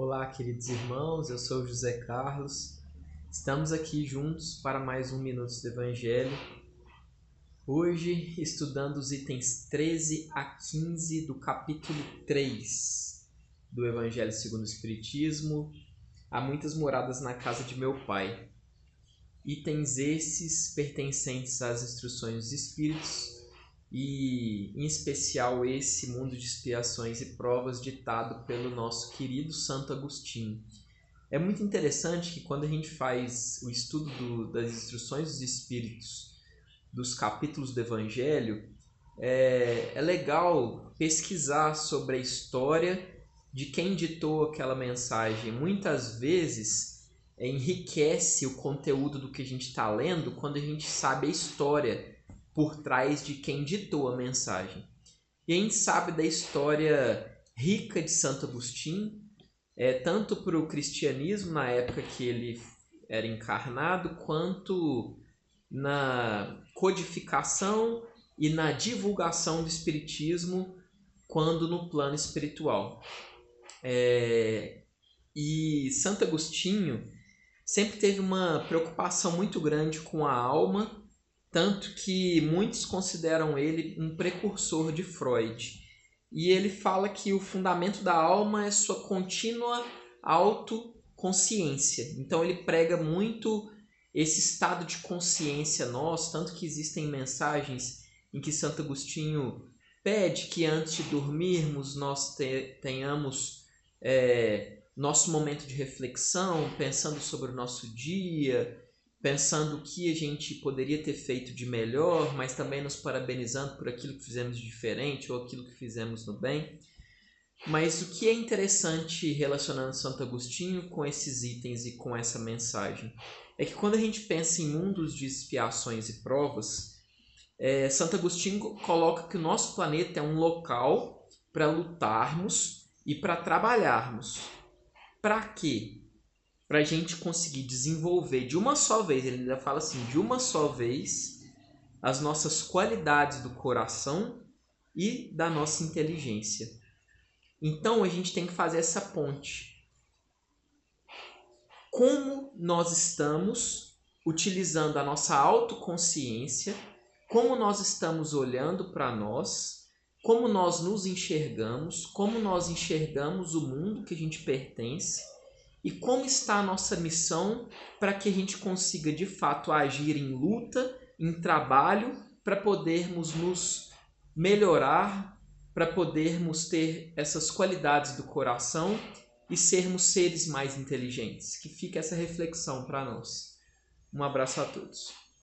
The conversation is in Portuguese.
Olá, queridos irmãos, eu sou José Carlos. Estamos aqui juntos para mais um Minutos do Evangelho. Hoje, estudando os itens 13 a 15 do capítulo 3 do Evangelho segundo o Espiritismo. Há muitas moradas na casa de meu pai. Itens esses pertencentes às instruções dos Espíritos e em especial esse mundo de expiações e provas ditado pelo nosso querido Santo Agostinho. É muito interessante que quando a gente faz o estudo do, das instruções dos Espíritos, dos capítulos do Evangelho, é, é legal pesquisar sobre a história de quem ditou aquela mensagem. Muitas vezes é, enriquece o conteúdo do que a gente está lendo quando a gente sabe a história por trás de quem ditou a mensagem. E a gente sabe da história rica de Santo Agostinho, é, tanto para o cristianismo na época que ele era encarnado, quanto na codificação e na divulgação do espiritismo quando no plano espiritual. É, e Santo Agostinho sempre teve uma preocupação muito grande com a alma tanto que muitos consideram ele um precursor de Freud. E ele fala que o fundamento da alma é sua contínua autoconsciência. Então ele prega muito esse estado de consciência nosso, tanto que existem mensagens em que Santo Agostinho pede que antes de dormirmos nós tenhamos é, nosso momento de reflexão, pensando sobre o nosso dia, pensando o que a gente poderia ter feito de melhor, mas também nos parabenizando por aquilo que fizemos diferente ou aquilo que fizemos no bem. Mas o que é interessante relacionando Santo Agostinho com esses itens e com essa mensagem é que quando a gente pensa em mundos de expiações e provas, é, Santo Agostinho coloca que o nosso planeta é um local para lutarmos e para trabalharmos. Para quê? Para a gente conseguir desenvolver de uma só vez, ele ainda fala assim, de uma só vez, as nossas qualidades do coração e da nossa inteligência. Então a gente tem que fazer essa ponte. Como nós estamos utilizando a nossa autoconsciência, como nós estamos olhando para nós, como nós nos enxergamos, como nós enxergamos o mundo que a gente pertence e como está a nossa missão para que a gente consiga de fato agir em luta, em trabalho, para podermos nos melhorar, para podermos ter essas qualidades do coração e sermos seres mais inteligentes. Que fica essa reflexão para nós. Um abraço a todos.